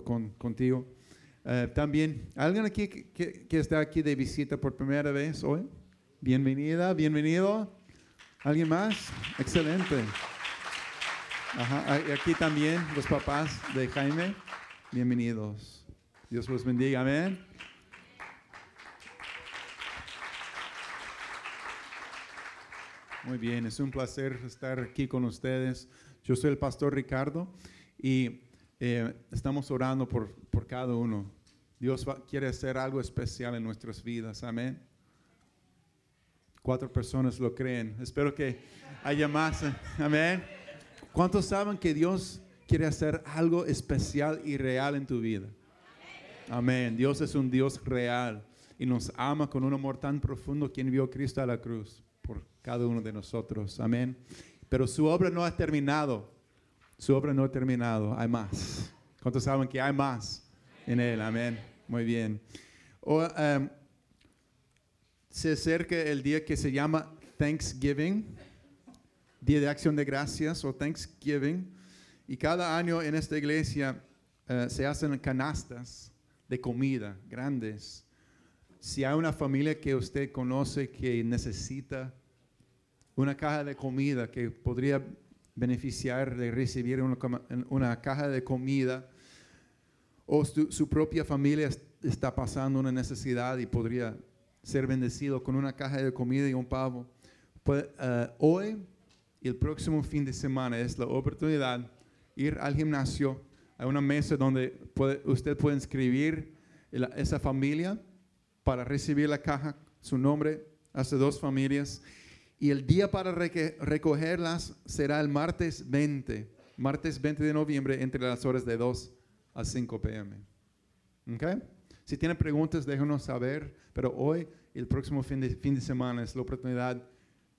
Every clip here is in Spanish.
con, contigo. Eh, también, ¿alguien aquí que, está aquí de visita por primera vez hoy? Bienvenida, bienvenido. ¿Alguien más? Excelente. Aquí también los papás de Jaime. Bienvenidos. Dios los bendiga. Amén. Muy bien, es un placer estar aquí con ustedes. Yo soy el pastor Ricardo y eh, estamos orando por, por, cada uno. Dios quiere hacer algo especial en nuestras vidas. Amén. Cuatro personas lo creen. Espero que haya más. Amén. ¿Cuántos saben que Dios quiere hacer algo especial y real en tu vida? Amén. Dios es un Dios real y nos ama con un amor tan profundo quien vio a Cristo a la cruz por cada uno de nosotros. Amén. Pero su obra no ha terminado. Su obra no ha terminado. Hay más. ¿Cuántos saben que hay más en Él? Amén. Muy bien. Em, se acerca el día que se llama Thanksgiving, Día de Acción de Gracias o Thanksgiving. Y cada año en esta iglesia eh, se hacen canastas de comida grandes si hay una familia que usted conoce que necesita una caja de comida, que podría beneficiar de recibir una, caja de comida, o su, propia familia está pasando una necesidad y podría ser bendecido con una caja de comida y un pavo, pues, eh, hoy y el próximo fin de semana es la oportunidad ir al gimnasio, a una mesa donde usted puede inscribir esa familia para recibir la caja, su nombre, hace dos familias. Y el día para recogerlas será el martes 20, martes 20 de noviembre, entre las horas de 2 a 5 pm. ¿Okay? Si tienen preguntas, déjenos saber, pero hoy y el próximo fin de, fin de semana es la oportunidad de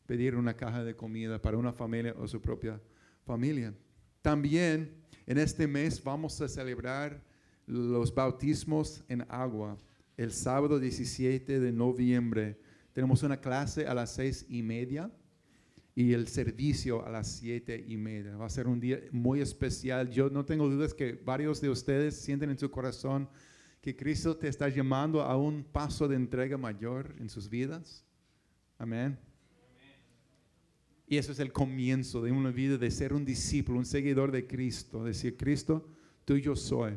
pedir una caja de comida para una familia o su propia familia. También en este mes vamos a celebrar los bautismos en agua el sábado 17 de noviembre. Tenemos una clase a las seis y media y el servicio a las siete y media. Va a ser un día muy especial. Yo no tengo dudas que varios de ustedes sienten en su corazón que Cristo te está llamando a un paso de entrega mayor en sus vidas. Amén. Y eso es el comienzo de una vida de ser un discípulo, un seguidor de Cristo. Decir, Cristo, tú y yo soy.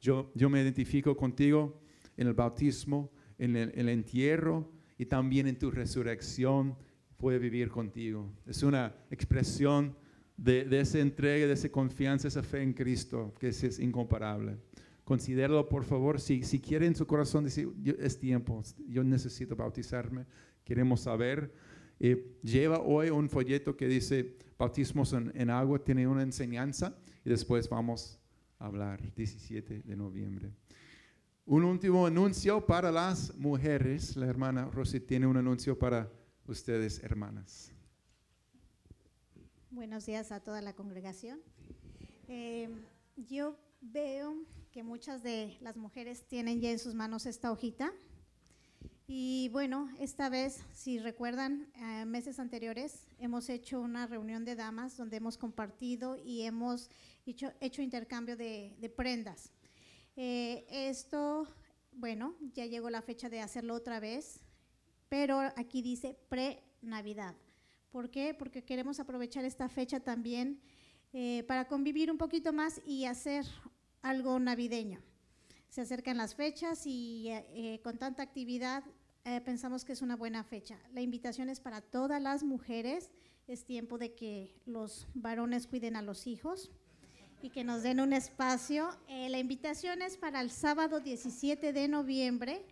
Yo, yo me identifico contigo en el bautismo, en el, entierro y también en tu resurrección puede vivir contigo. Es una expresión de, esa entrega, de esa confianza, esa fe en Cristo, que es, incomparable. Considéralo, por favor, si, si quiere en su corazón decir, es tiempo, yo necesito bautizarme, queremos saber. Eh, lleva hoy un folleto que dice bautismos en, agua, tiene una enseñanza y después vamos a hablar, 17 de noviembre. Un último anuncio para las mujeres. La hermana Rosy tiene un anuncio para ustedes, hermanas. Buenos días a toda la congregación. Eh, yo veo que muchas de las mujeres tienen ya en sus manos esta hojita. Y bueno, esta vez, si recuerdan, eh, meses anteriores hemos hecho una reunión de damas donde hemos compartido y hemos hecho, intercambio de prendas. Eh, esto, bueno, ya llegó la fecha de hacerlo otra vez, pero aquí dice pre-Navidad. ¿Por qué? Porque queremos aprovechar esta fecha también eh, para convivir un poquito más y hacer algo navideño. Se acercan las fechas y eh, con tanta actividad pensamos que es una buena fecha. La invitación es para todas las mujeres. Es tiempo de que los varones cuiden a los hijos y que nos den un espacio. Eh, la invitación es para el sábado 17 de noviembre,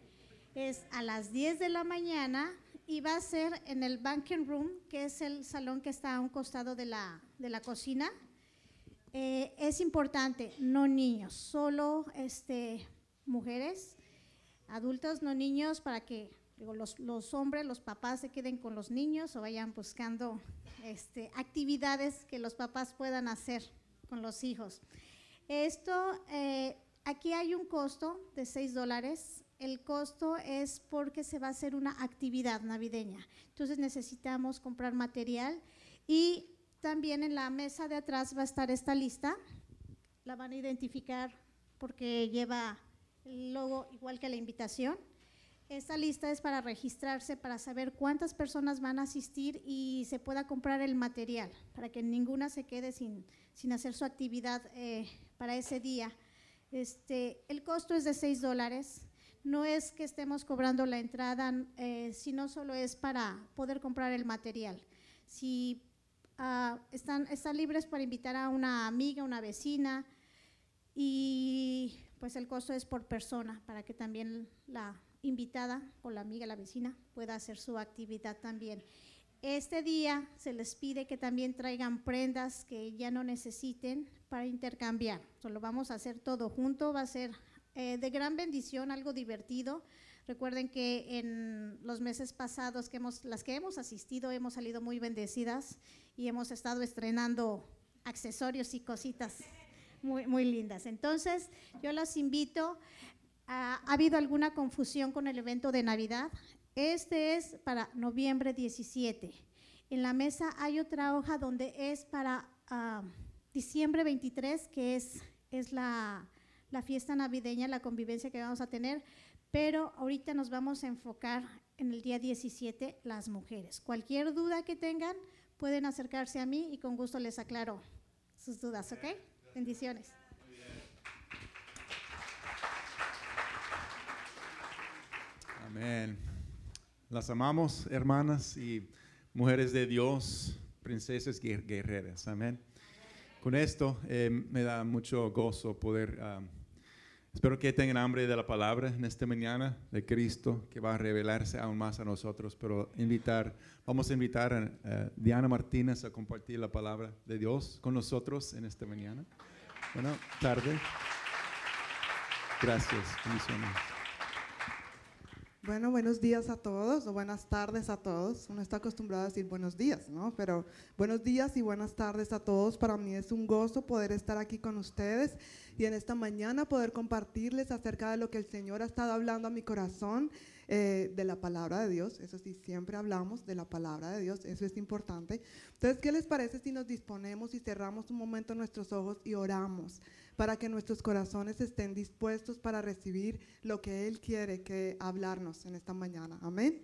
es a las 10 de la mañana y va a ser en el banking room, que es el salón que está a un costado de la, de la cocina. Eh, es importante, no niños, solo este, mujeres, adultos, no niños, para que los, los, hombres, los papás se queden con los niños o vayan buscando este, actividades que los papás puedan hacer con los hijos. Esto, eh, aquí hay un costo de 6 dólares. El costo es porque se va a hacer una actividad navideña. Entonces necesitamos comprar material y también en la mesa de atrás va a estar esta lista. La van a identificar porque lleva el logo igual que la invitación. Esta lista es para registrarse, para saber cuántas personas van a asistir y se pueda comprar el material, para que ninguna se quede sin, sin hacer su actividad eh, para ese día. Este, el costo es de 6 dólares. No es que estemos cobrando la entrada, eh, sino solo es para poder comprar el material. Si uh, están, están libres para invitar a una amiga, una vecina, y pues el costo es por persona, para que también la invitada o la amiga, la vecina, pueda hacer su actividad también. Este día se les pide que también traigan prendas que ya no necesiten para intercambiar. Solo vamos a hacer todo junto, va a ser eh, de gran bendición, algo divertido. Recuerden que en los meses pasados, que hemos, las que hemos asistido, hemos salido muy bendecidas y hemos estado estrenando accesorios y cositas muy, lindas. Entonces, yo las invito. ¿Ha habido alguna confusión con el evento de Navidad? Este es para noviembre 17. En la mesa hay otra hoja donde es para uh, diciembre 23, que es, es la, la fiesta navideña, la convivencia que vamos a tener, pero ahorita nos vamos a enfocar en el día 17 las mujeres. Cualquier duda que tengan, pueden acercarse a mí y con gusto les aclaro sus dudas, ¿ok? Bendiciones. Amén. Las amamos, hermanas y mujeres de Dios, princesas guerreras. Amén. Con esto eh, me da mucho gozo poder, um, espero que tengan hambre de la palabra en esta mañana de Cristo, que va a revelarse aún más a nosotros, pero invitar, vamos a invitar a Diana Martínez a compartir la palabra de Dios con nosotros en esta mañana. Bueno, tarde. Gracias. Bendiciones. Bueno, buenos días a todos o buenas tardes a todos. Uno está acostumbrado a decir buenos días, ¿no? Pero buenos días y buenas tardes a todos. Para mí es un gozo poder estar aquí con ustedes y en esta mañana poder compartirles acerca de lo que el Señor ha estado hablando a mi corazón eh, de la palabra de Dios. Eso sí, siempre hablamos de la palabra de Dios. Eso es importante. Entonces, ¿qué les parece si nos disponemos y cerramos un momento nuestros ojos y oramos? para que nuestros corazones estén dispuestos para recibir lo que Él quiere que hablarnos en esta mañana. Amén.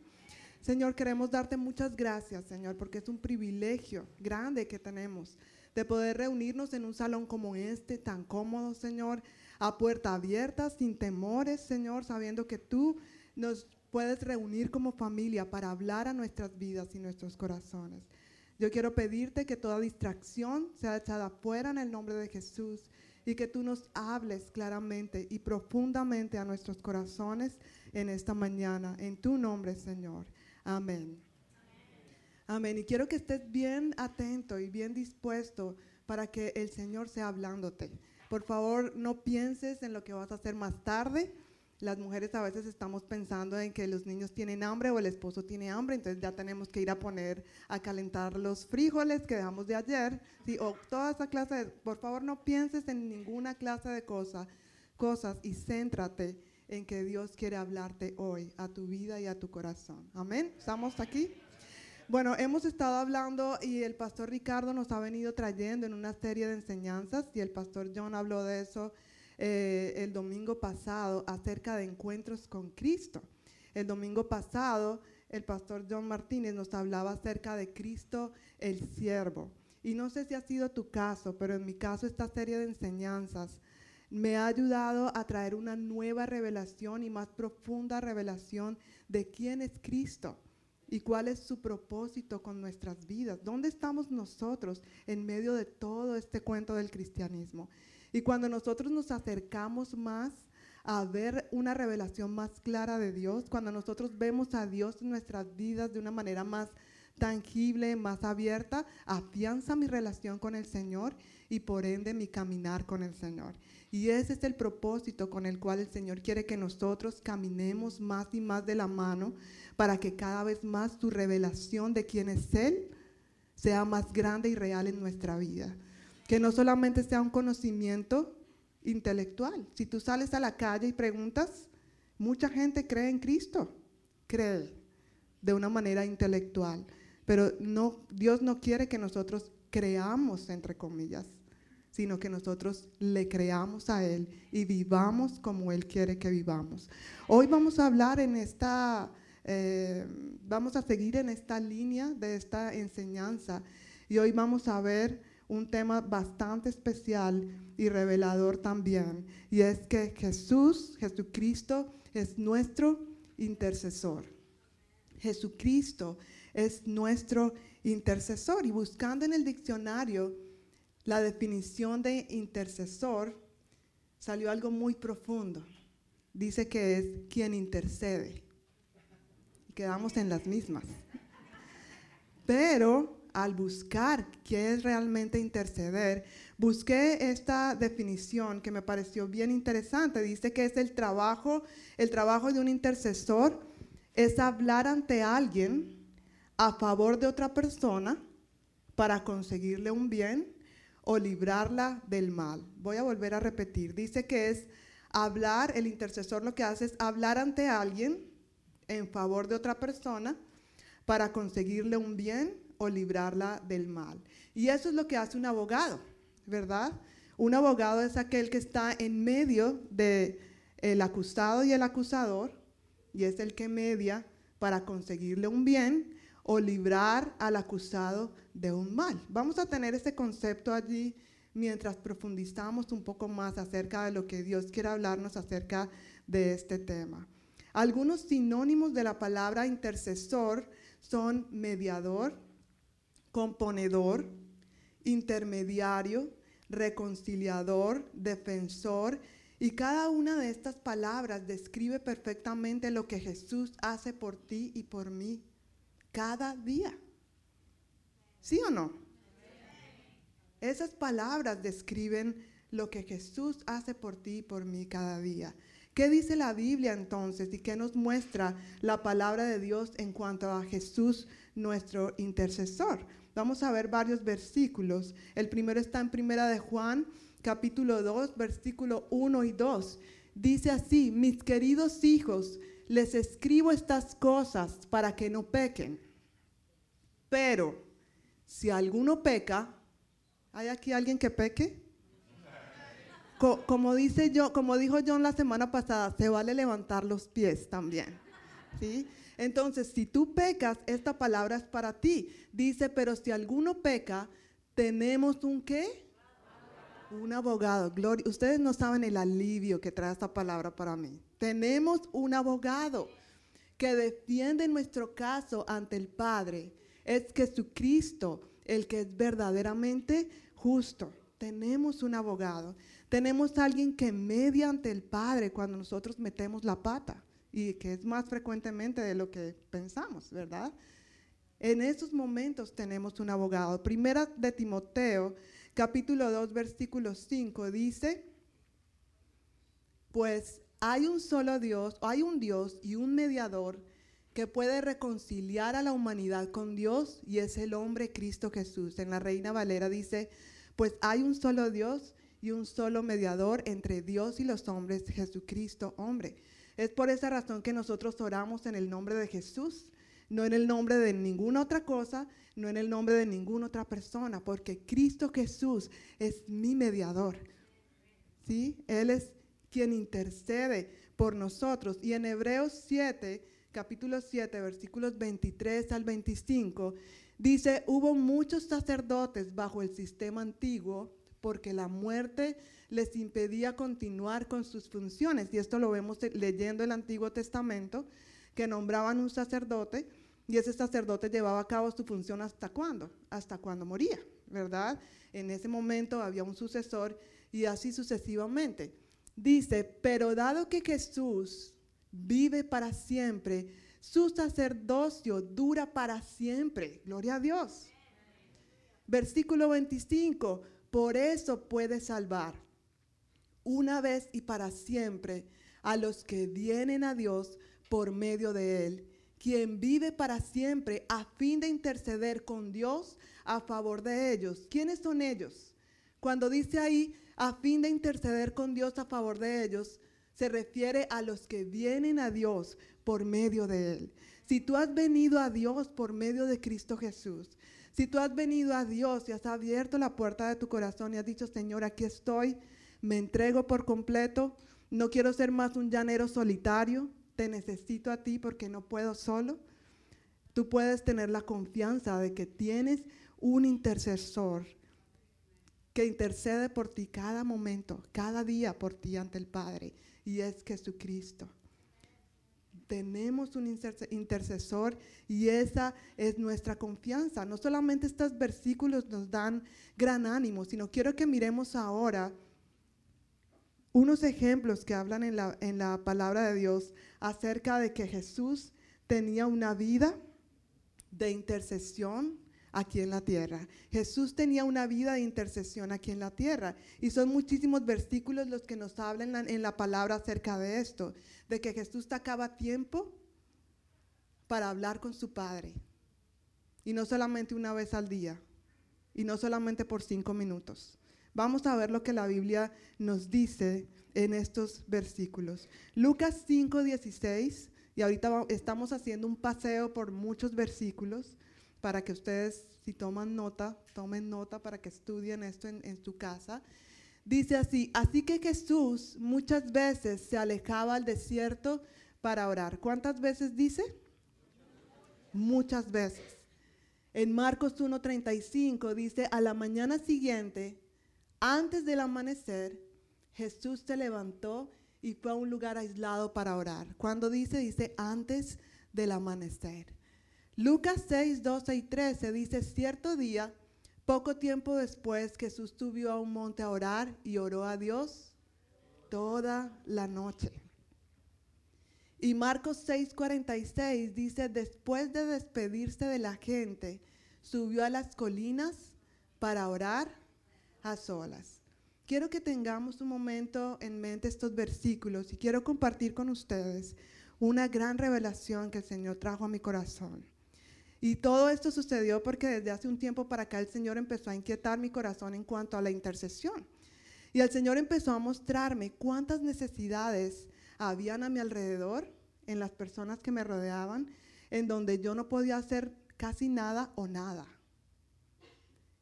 Señor, queremos darte muchas gracias, Señor, porque es un privilegio grande que tenemos de poder reunirnos en un salón como este, tan cómodo, Señor, a puerta abierta, sin temores, Señor, sabiendo que tú nos puedes reunir como familia para hablar a nuestras vidas y nuestros corazones. Yo quiero pedirte que toda distracción sea echada fuera en el nombre de Jesús y que tú nos hables claramente y profundamente a nuestros corazones en esta mañana. En tu nombre, Señor. Amén. Amén. Y quiero que estés bien atento y bien dispuesto para que el Señor sea hablándote. Por favor, no pienses en lo que vas a hacer más tarde las mujeres a veces estamos pensando en que los niños tienen hambre o el esposo tiene hambre, entonces ya tenemos que ir a poner a calentar los frijoles que dejamos de ayer, ¿sí? o toda esa clase de, por favor no pienses en ninguna clase de cosa, cosas y céntrate en que Dios quiere hablarte hoy a tu vida y a tu corazón. Amén. ¿Estamos aquí? Bueno, hemos estado hablando y el pastor Ricardo nos ha venido trayendo en una serie de enseñanzas y el pastor John habló de eso eh, el domingo pasado acerca de encuentros con Cristo. El domingo pasado el pastor John Martínez nos hablaba acerca de Cristo el siervo. Y no sé si ha sido tu caso, pero en mi caso esta serie de enseñanzas me ha ayudado a traer una nueva revelación y más profunda revelación de quién es Cristo y cuál es su propósito con nuestras vidas. ¿Dónde estamos nosotros en medio de todo este cuento del cristianismo? Y cuando nosotros nos acercamos más a ver una revelación más clara de Dios, cuando nosotros vemos a Dios en nuestras vidas de una manera más tangible, más abierta, afianza mi relación con el Señor y por ende mi caminar con el Señor. Y ese es el propósito con el cual el Señor quiere que nosotros caminemos más y más de la mano para que cada vez más su revelación de quién es Él sea más grande y real en nuestra vida que no solamente sea un conocimiento intelectual. Si tú sales a la calle y preguntas, mucha gente cree en Cristo, cree de una manera intelectual, pero no, Dios no quiere que nosotros creamos, entre comillas, sino que nosotros le creamos a Él y vivamos como Él quiere que vivamos. Hoy vamos a hablar en esta, eh, vamos a seguir en esta línea de esta enseñanza y hoy vamos a ver un tema bastante especial y revelador también, y es que Jesús, Jesucristo, es nuestro intercesor. Jesucristo es nuestro intercesor. Y buscando en el diccionario la definición de intercesor, salió algo muy profundo. Dice que es quien intercede. Quedamos en las mismas. Pero al buscar qué es realmente interceder, busqué esta definición que me pareció bien interesante. Dice que es el trabajo, el trabajo de un intercesor es hablar ante alguien a favor de otra persona para conseguirle un bien o librarla del mal. Voy a volver a repetir. Dice que es hablar, el intercesor lo que hace es hablar ante alguien en favor de otra persona para conseguirle un bien o librarla del mal. Y eso es lo que hace un abogado, ¿verdad? Un abogado es aquel que está en medio de acusado y el acusador y es el que media para conseguirle un bien o librar al acusado de un mal. Vamos a tener ese concepto allí mientras profundizamos un poco más acerca de lo que Dios quiere hablarnos acerca de este tema. Algunos sinónimos de la palabra intercesor son mediador, componedor, intermediario, reconciliador, defensor, y cada una de estas palabras describe perfectamente lo que Jesús hace por ti y por mí cada día. ¿Sí o no? Esas palabras describen lo que Jesús hace por ti y por mí cada día. ¿Qué dice la Biblia entonces y qué nos muestra la palabra de Dios en cuanto a Jesús, nuestro intercesor? Vamos a ver varios versículos. El primero está en Primera de Juan, capítulo 2, versículo 1 y 2. Dice así, mis queridos hijos, les escribo estas cosas para que no pequen. Pero si alguno peca, ¿hay aquí alguien que peque? como dice yo, como dijo John la semana pasada, se vale levantar los pies también. ¿Sí? Entonces, si tú pecas, esta palabra es para ti. Dice, pero si alguno peca, tenemos un qué? Un abogado. Gloria. Ustedes no saben el alivio que trae esta palabra para mí. Tenemos un abogado que defiende nuestro caso ante el Padre. Es Jesucristo el que es verdaderamente justo. Tenemos un abogado. Tenemos alguien que media ante el Padre cuando nosotros metemos la pata y que es más frecuentemente de lo que pensamos, ¿verdad? En esos momentos tenemos un abogado. Primera de Timoteo, capítulo 2, versículo 5, dice, pues hay un solo Dios, hay un Dios y un mediador que puede reconciliar a la humanidad con Dios y es el hombre Cristo Jesús. En la Reina Valera dice, pues hay un solo Dios y un solo mediador entre Dios y los hombres, Jesucristo, hombre. Es por esa razón que nosotros oramos en el nombre de Jesús, no en el nombre de ninguna otra cosa, no en el nombre de ninguna otra persona, porque Cristo Jesús es mi mediador. ¿Sí? Él es quien intercede por nosotros. Y en Hebreos 7, capítulo 7, versículos 23 al 25, dice, hubo muchos sacerdotes bajo el sistema antiguo porque la muerte les impedía continuar con sus funciones. Y esto lo vemos leyendo el Antiguo Testamento, que nombraban un sacerdote y ese sacerdote llevaba a cabo su función hasta cuándo? Hasta cuando moría, ¿verdad? En ese momento había un sucesor y así sucesivamente. Dice, pero dado que Jesús vive para siempre, su sacerdocio dura para siempre. Gloria a Dios. Versículo 25, por eso puede salvar una vez y para siempre a los que vienen a Dios por medio de Él, quien vive para siempre a fin de interceder con Dios a favor de ellos. ¿Quiénes son ellos? Cuando dice ahí, a fin de interceder con Dios a favor de ellos, se refiere a los que vienen a Dios por medio de Él. Si tú has venido a Dios por medio de Cristo Jesús, Si tú has venido a Dios y has abierto la puerta de tu corazón y has dicho, Señor, aquí estoy, me entrego por completo, no quiero ser más un llanero solitario, te necesito a ti porque no puedo solo. Tú puedes tener la confianza de que tienes un intercesor que intercede por ti cada momento, cada día por ti ante el Padre, y es Jesucristo. Tenemos un intercesor y esa es nuestra confianza. No solamente estos versículos nos dan gran ánimo, sino quiero que miremos ahora unos ejemplos que hablan en la, en la palabra de Dios acerca de que Jesús tenía una vida de intercesión aquí en la tierra. Jesús tenía una vida de intercesión aquí en la tierra. Y son muchísimos versículos los que nos hablan en la palabra acerca de esto, de que Jesús sacaba tiempo para hablar con su Padre. Y no solamente una vez al día, y no solamente por cinco minutos. Vamos a ver lo que la Biblia nos dice en estos versículos. Lucas 5, 16, y ahorita estamos haciendo un paseo por muchos versículos para que ustedes, si toman nota, tomen nota para que estudien esto en, en su casa. Dice así, así que Jesús muchas veces se alejaba al desierto para orar. ¿Cuántas veces dice? Muchas veces. En Marcos 1.35 dice, a la mañana siguiente, antes del amanecer, Jesús se levantó y fue a un lugar aislado para orar. Cuando dice, dice antes del amanecer. Lucas 6, 12 y 13 dice, cierto día, poco tiempo después, Jesús subió a un monte a orar y oró a Dios toda la noche. Y Marcos 6, 46 dice, después de despedirse de la gente, subió a las colinas para orar a solas. Quiero que tengamos un momento en mente estos versículos y quiero compartir con ustedes una gran revelación que el Señor trajo a mi corazón. Y todo esto sucedió porque desde hace un tiempo para acá el Señor empezó a inquietar mi corazón en cuanto a la intercesión. Y el Señor empezó a mostrarme cuántas necesidades habían a mi alrededor, en las personas que me rodeaban, en donde yo no podía hacer casi nada o nada.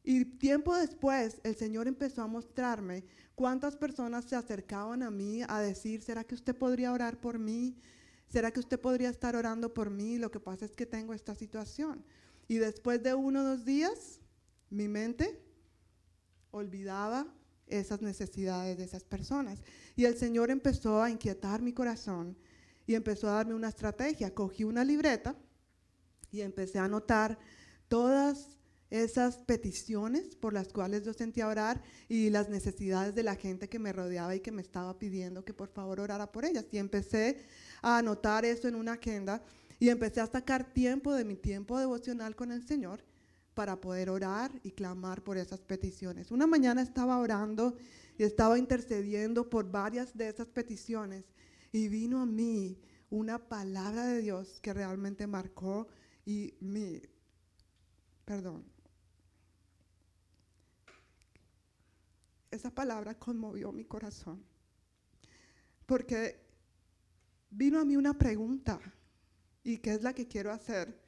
Y tiempo después el Señor empezó a mostrarme cuántas personas se acercaban a mí a decir, ¿será que usted podría orar por mí? ¿Será que usted podría estar orando por mí? Lo que pasa es que tengo esta situación. Y después de uno o dos días, mi mente olvidaba esas necesidades de esas personas. Y el Señor empezó a inquietar mi corazón y empezó a darme una estrategia. Cogí una libreta y empecé a anotar todas esas peticiones por las cuales yo sentía orar y las necesidades de la gente que me rodeaba y que me estaba pidiendo que por favor orara por ellas. Y empecé a anotar eso en una agenda y empecé a sacar tiempo de mi tiempo devocional con el Señor para poder orar y clamar por esas peticiones. Una mañana estaba orando y estaba intercediendo por varias de esas peticiones y vino a mí una palabra de Dios que realmente marcó y mi, perdón, esa palabra conmovió mi corazón. Porque vino a mí una pregunta, y que es la que quiero hacer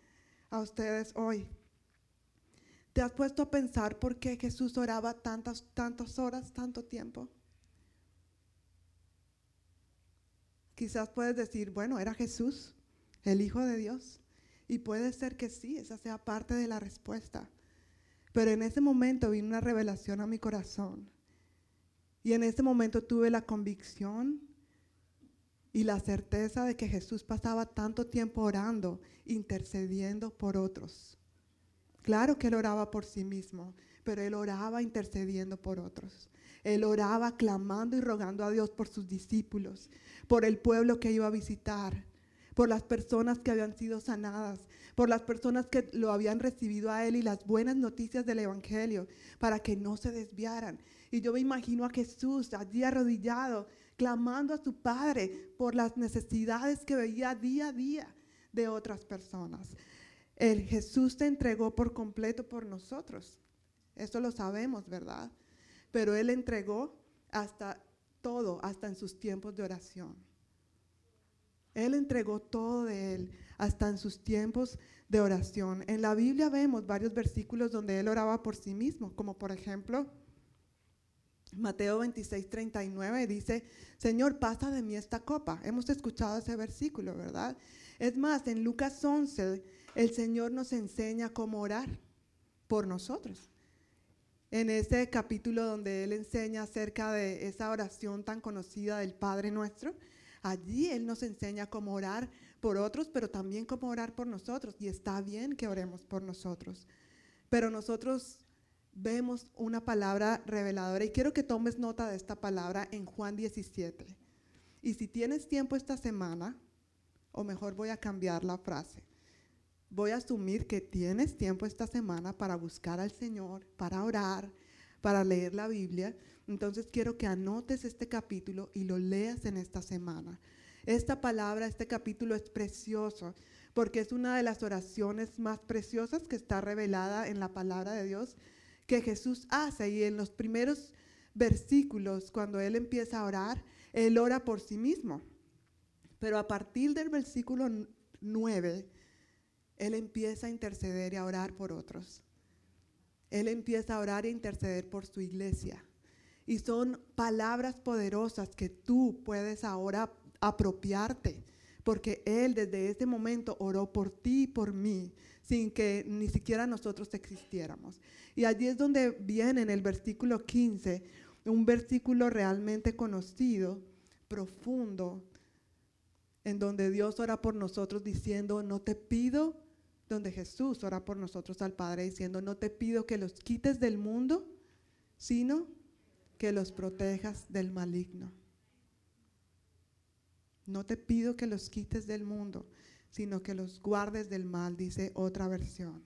a ustedes hoy. ¿Te has puesto a pensar por qué Jesús oraba tantas, tantas horas, tanto tiempo? Quizás puedes decir, bueno, era Jesús, el Hijo de Dios. Y puede ser que sí, esa sea parte de la respuesta. Pero en ese momento vino una revelación a mi corazón y en ese momento tuve la convicción y la certeza de que Jesús pasaba tanto tiempo orando, intercediendo por otros. Claro que él oraba por sí mismo, pero él oraba intercediendo por otros. Él oraba clamando y rogando a Dios por sus discípulos, por el pueblo que iba a visitar, por las personas que habían sido sanadas, por las personas que lo habían recibido a Él y las buenas noticias del Evangelio, para que no se desviaran. Y yo me imagino a Jesús allí arrodillado, clamando a su Padre por las necesidades que veía día a día de otras personas. El Jesús te entregó por completo por nosotros. Eso lo sabemos, ¿verdad? Pero Él entregó hasta todo, hasta en sus tiempos de oración. Él entregó todo de Él, hasta en sus tiempos de oración. En la Biblia vemos varios versículos donde Él oraba por sí mismo, como por ejemplo Mateo 26, 39 dice, Señor, pasa de mí esta copa. Hemos escuchado ese versículo, ¿verdad? Es más, en Lucas 11, el Señor nos enseña cómo orar por nosotros. En ese capítulo donde Él enseña acerca de esa oración tan conocida del Padre nuestro, allí Él nos enseña cómo orar por otros, pero también cómo orar por nosotros. Y está bien que oremos por nosotros. Pero nosotros vemos una palabra reveladora y quiero que tomes nota de esta palabra en Juan 17. Y si tienes tiempo esta semana, o mejor voy a cambiar la frase, voy a asumir que tienes tiempo esta semana para buscar al Señor, para orar, para leer la Biblia. Entonces quiero que anotes este capítulo y lo leas en esta semana. Esta palabra, este capítulo es precioso porque es una de las oraciones más preciosas que está revelada en la palabra de Dios que Jesús hace. Y en los primeros versículos, cuando Él empieza a orar, Él ora por sí mismo. Pero a partir del versículo 9, Él empieza a interceder y a orar por otros. Él empieza a orar e interceder por su iglesia. Y son palabras poderosas que tú puedes ahora apropiarte, porque Él desde ese momento oró por ti y por mí, sin que ni siquiera nosotros existiéramos. Y allí es donde viene en el versículo 15, un versículo realmente conocido, profundo, en donde Dios ora por nosotros diciendo, no te pido, donde Jesús ora por nosotros al Padre diciendo, no te pido que los quites del mundo, sino que los protejas del maligno. No te pido que los quites del mundo, sino que los guardes del mal, dice otra versión.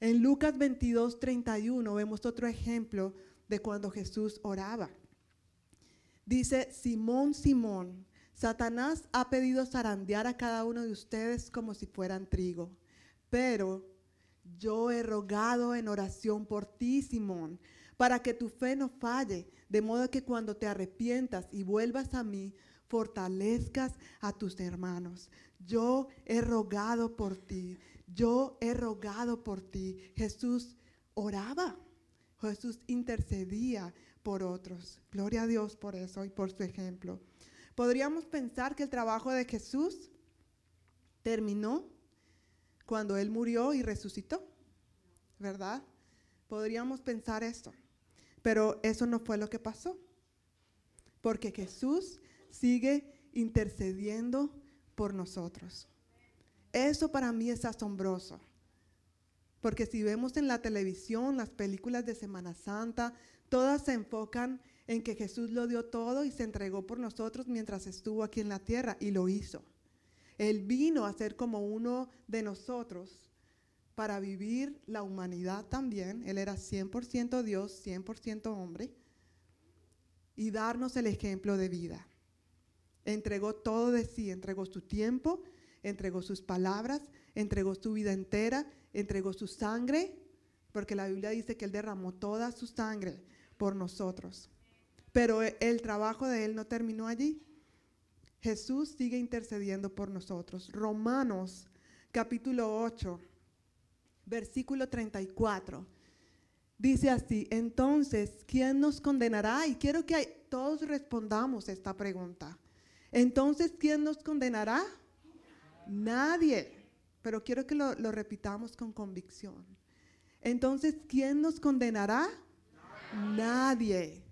En Lucas 22, 31 vemos otro ejemplo de cuando Jesús oraba. Dice, Simón, Simón, Satanás ha pedido zarandear a cada uno de ustedes como si fueran trigo, pero yo he rogado en oración por ti, Simón, para que tu fe no falle, de modo que cuando te arrepientas y vuelvas a mí, fortalezcas a tus hermanos. Yo he rogado por ti yo he rogado por ti. Jesús oraba, Jesús intercedía por otros. Gloria a Dios por eso y por su ejemplo. Podríamos pensar que el trabajo de Jesús terminó cuando Él murió y resucitó, ¿verdad? Podríamos pensar esto, pero eso no fue lo que pasó, porque Jesús sigue intercediendo por nosotros. Eso para mí es asombroso. Porque si vemos en la televisión las películas de Semana Santa, todas se enfocan en que Jesús lo dio todo y se entregó por nosotros mientras estuvo aquí en la tierra y lo hizo. Él vino a ser como uno de nosotros para vivir la humanidad también. Él era 100% Dios, 100% hombre y darnos el ejemplo de vida. Entregó todo de sí, entregó su tiempo, entregó sus palabras, entregó su vida entera, entregó su sangre, porque la Biblia dice que Él derramó toda su sangre por nosotros. Pero el trabajo de Él no terminó allí. Jesús sigue intercediendo por nosotros. Romanos capítulo 8, versículo 34. Dice así, entonces, ¿quién nos condenará? Y quiero que todos respondamos esta pregunta. Entonces, ¿quién nos condenará? Nadie. Pero quiero que lo, repitamos con convicción. Entonces, ¿quién nos condenará? Nadie.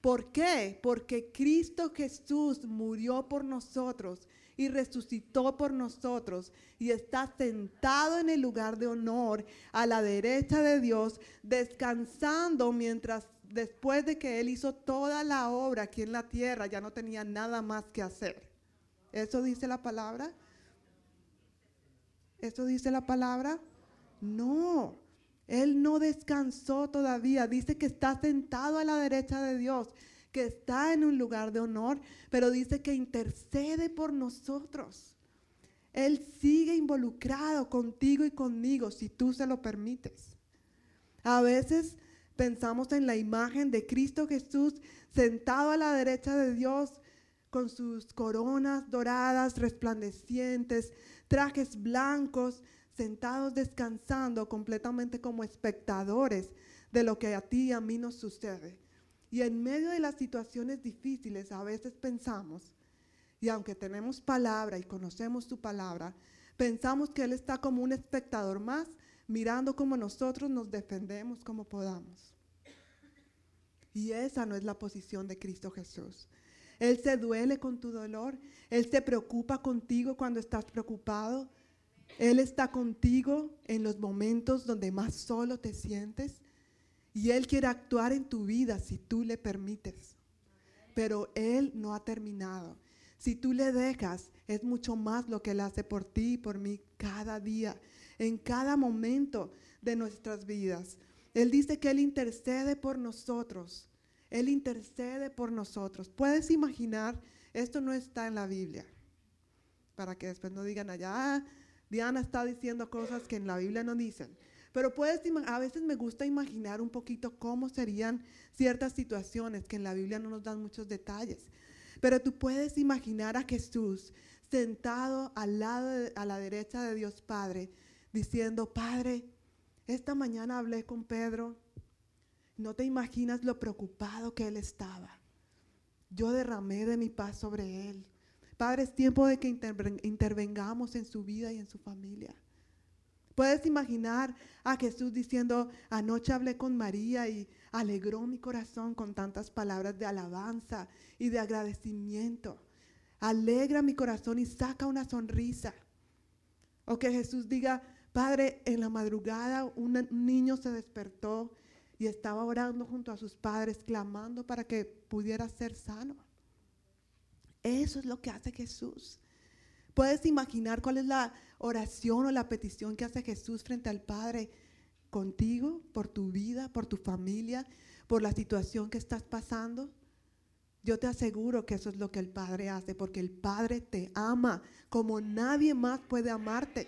¿Por qué? Porque Cristo Jesús murió por nosotros y resucitó por nosotros y está sentado en el lugar de honor a la derecha de Dios, descansando mientras después de que Él hizo toda la obra aquí en la tierra, ya no tenía nada más que hacer. ¿Eso dice la palabra? ¿Eso dice la palabra? No, Él no descansó todavía. Dice que está sentado a la derecha de Dios, que está en un lugar de honor, pero dice que intercede por nosotros. Él sigue involucrado contigo y conmigo si tú se lo permites. A veces pensamos en la imagen de Cristo Jesús sentado a la derecha de Dios con sus coronas doradas resplandecientes, trajes blancos, sentados descansando completamente como espectadores de lo que a ti y a mí nos sucede. Y en medio de las situaciones difíciles a veces pensamos, y aunque tenemos palabra y conocemos su palabra, pensamos que Él está como un espectador más, mirando cómo nosotros nos defendemos como podamos. Y esa no es la posición de Cristo Jesús. Él se duele con tu dolor. Él se preocupa contigo cuando estás preocupado. Él está contigo en los momentos donde más solo te sientes. Y Él quiere actuar en tu vida si tú le permites. Pero Él no ha terminado. Si tú le dejas, es mucho más lo que Él hace por ti y por mí cada día, en cada momento de nuestras vidas. Él dice que Él intercede por nosotros. Él intercede por nosotros. Puedes imaginar, esto no está en la Biblia, para que después no digan allá, ah, Diana está diciendo cosas que en la Biblia no dicen. Pero puedes, a veces me gusta imaginar un poquito cómo serían ciertas situaciones que en la Biblia no nos dan muchos detalles. Pero tú puedes imaginar a Jesús sentado al lado, a la derecha de Dios Padre, diciendo, Padre, esta mañana hablé con Pedro no te imaginas lo preocupado que él estaba. Yo derramé de mi paz sobre él. Padre, es tiempo de que intervengamos en su vida y en su familia. Puedes imaginar a Jesús diciendo, anoche hablé con María y alegró mi corazón con tantas palabras de alabanza y de agradecimiento. Alegra mi corazón y saca una sonrisa. O que Jesús diga, Padre, en la madrugada un niño se despertó y estaba orando junto a sus padres, clamando para que pudiera ser sano. Eso es lo que hace Jesús. Puedes imaginar cuál es la oración o la petición que hace Jesús frente al Padre contigo, por tu vida, por tu familia, por la situación que estás pasando. Yo te aseguro que eso es lo que el Padre hace, porque el Padre te ama como nadie más puede amarte.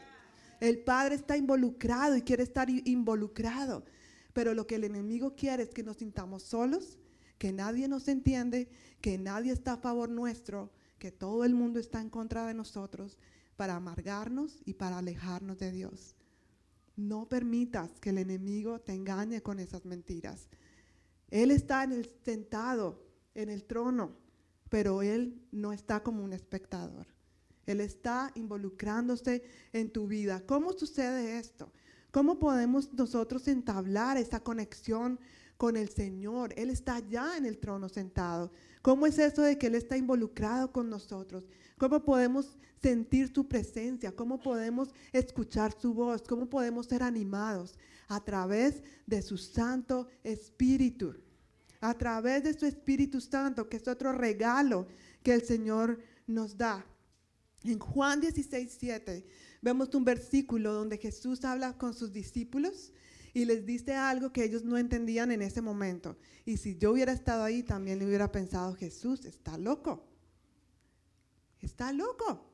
El Padre está involucrado y quiere estar involucrado. Pero lo que el enemigo quiere es que nos sintamos solos, que nadie nos entiende, que nadie está a favor nuestro, que todo el mundo está en contra de nosotros para amargarnos y para alejarnos de Dios. No permitas que el enemigo te engañe con esas mentiras. Él está sentado en el trono, pero él no está como un espectador. Él está involucrándose en tu vida. ¿Cómo sucede esto? ¿Cómo podemos nosotros entablar esa conexión con el Señor? Él está ya en el trono sentado. ¿Cómo es eso de que Él está involucrado con nosotros? ¿Cómo podemos sentir su presencia? ¿Cómo podemos escuchar su voz? ¿Cómo podemos ser animados? A través de su Santo Espíritu. A través de su Espíritu Santo, que es otro regalo que el Señor nos da. En Juan 16, 7 vemos un versículo donde Jesús habla con sus discípulos y les dice algo que ellos no entendían en ese momento. Y si yo hubiera estado ahí, también le hubiera pensado, Jesús está loco. Está loco.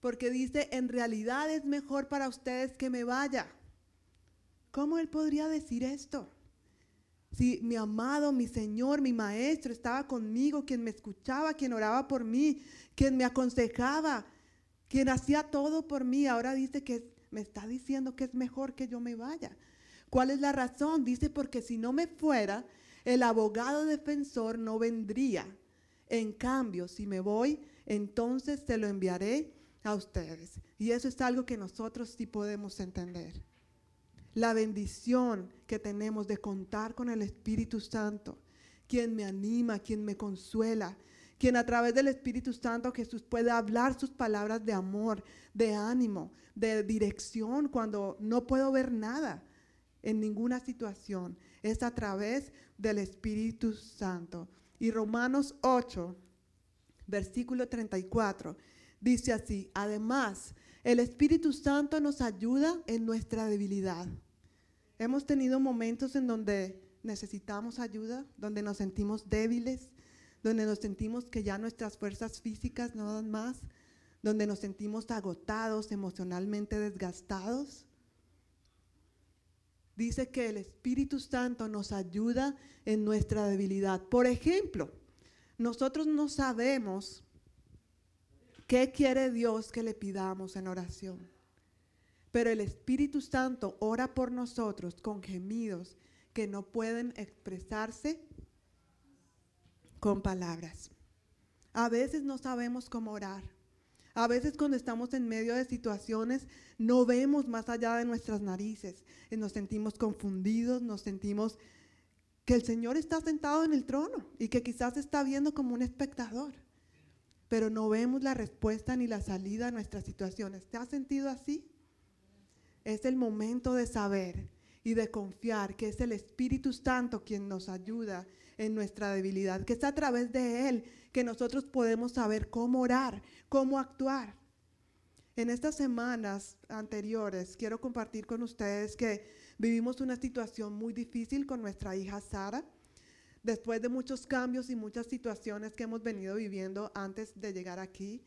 Porque dice, en realidad es mejor para ustedes que me vaya. ¿Cómo él podría decir esto? Si mi amado, mi Señor, mi Maestro estaba conmigo, quien me escuchaba, quien oraba por mí, quien me aconsejaba, quien hacía todo por mí, ahora dice que me está diciendo que es mejor que yo me vaya. ¿Cuál es la razón? Dice, porque si no me fuera, el abogado defensor no vendría. En cambio, si me voy, entonces se lo enviaré a ustedes. Y eso es algo que nosotros sí podemos entender. La bendición que tenemos de contar con el Espíritu Santo, quien me anima, quien me consuela, quien a través del Espíritu Santo Jesús puede hablar sus palabras de amor, de ánimo, de dirección cuando no puedo ver nada en ninguna situación. Es a través del Espíritu Santo. Y Romanos 8, versículo 34, dice así, además, el Espíritu Santo nos ayuda en nuestra debilidad. Hemos tenido momentos en donde necesitamos ayuda, donde nos sentimos débiles, donde nos sentimos que ya nuestras fuerzas físicas no dan más, donde nos sentimos agotados, emocionalmente desgastados. Dice que el Espíritu Santo nos ayuda en nuestra debilidad. Por ejemplo, nosotros no sabemos ¿Qué quiere Dios que le pidamos en oración? Pero el Espíritu Santo ora por nosotros con gemidos que no pueden expresarse con palabras. A veces no sabemos cómo orar. A veces cuando estamos en medio de situaciones no vemos más allá de nuestras narices. Y nos sentimos confundidos, nos sentimos que el Señor está sentado en el trono y que quizás está viendo como un espectador. Pero no vemos la respuesta ni la salida a nuestras situaciones. ¿Te has sentido así? Es el momento de saber y de confiar que es el Espíritu Santo quien nos ayuda en nuestra debilidad, que es a través de Él que nosotros podemos saber cómo orar, cómo actuar. En estas semanas anteriores quiero compartir con ustedes que vivimos una situación muy difícil con nuestra hija Sara. Después de muchos cambios y muchas situaciones que hemos venido viviendo antes de llegar aquí,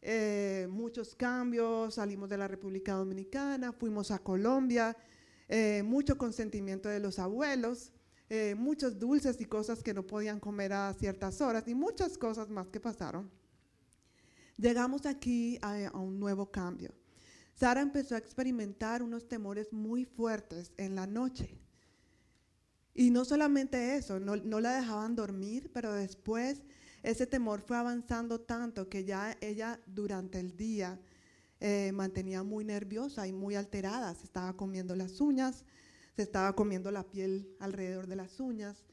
eh, muchos cambios, salimos de la República Dominicana, fuimos a Colombia, eh, mucho consentimiento de los abuelos, eh, muchos dulces y cosas que no podían comer a ciertas horas y muchas cosas más que pasaron. Llegamos aquí a, un nuevo cambio. Sara empezó a experimentar unos temores muy fuertes en la noche. Y no solamente eso, no, la dejaban dormir, pero después ese temor fue avanzando tanto que ya ella durante el día eh, mantenía muy nerviosa y muy alterada. Se estaba comiendo las uñas, se estaba comiendo la piel alrededor de las uñas.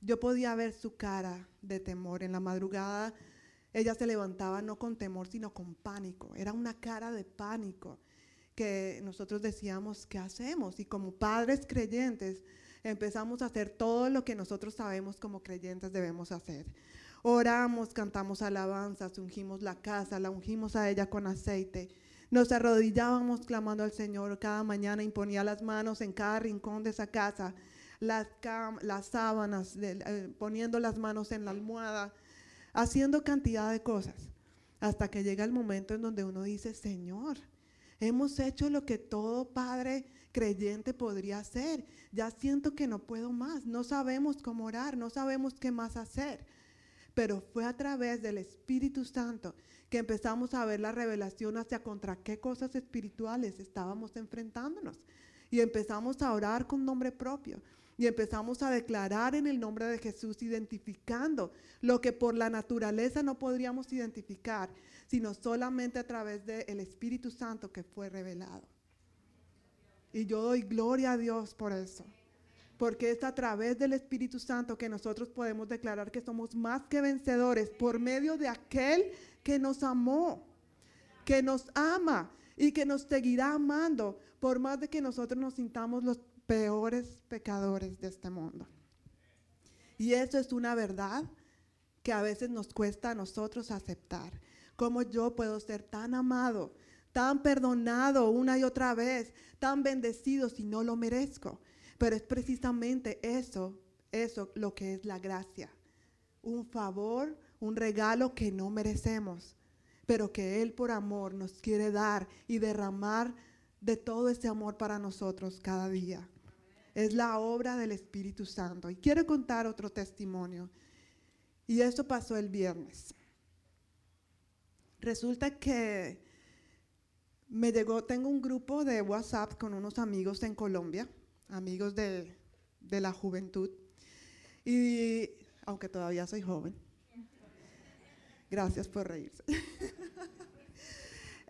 Yo podía ver su cara de temor. En la madrugada ella se levantaba no con temor, sino con pánico. Era una cara de pánico que nosotros decíamos, ¿qué hacemos? Y como padres creyentes empezamos a hacer todo lo que nosotros sabemos como creyentes debemos hacer. Oramos, cantamos alabanzas, ungimos la casa, la ungimos a ella con aceite nos arrodillábamos clamando al Señor cada mañana, imponía las manos en cada rincón de esa casa, las, las sábanas, eh, poniendo las manos en la almohada, haciendo cantidad de cosas, hasta que llega el momento en donde uno dice, Señor, hemos hecho lo que todo padre creyente podría hacer. Ya siento que no puedo más, no sabemos cómo orar, no sabemos qué más hacer. Pero fue a través del Espíritu Santo que empezamos a ver la revelación hacia contra qué cosas espirituales estábamos enfrentándonos. Y empezamos a orar con nombre propio. Y empezamos a declarar en el nombre de Jesús, identificando lo que por la naturaleza no podríamos identificar, sino solamente a través del Espíritu Santo que fue revelado. Y yo doy gloria a Dios por eso. Porque es a través del Espíritu Santo que nosotros podemos declarar que somos más que vencedores por medio de aquel que nos amó, que nos ama y que nos seguirá amando por más de que nosotros nos sintamos los peores pecadores de este mundo. Y eso es una verdad que a veces nos cuesta a nosotros aceptar. ¿Cómo yo puedo ser tan amado, tan perdonado una y otra vez, tan bendecido si no lo merezco? Pero es precisamente eso, eso lo que es la gracia. Un favor un regalo que no merecemos, pero que Él por amor nos quiere dar y derramar de todo ese amor para nosotros cada día. Es la obra del Espíritu Santo. Y quiero contar otro testimonio. Y eso pasó el viernes. Resulta que me llegó, tengo un grupo de WhatsApp con unos amigos en Colombia, amigos de, de la juventud. Y aunque todavía soy joven, Gracias por reírse.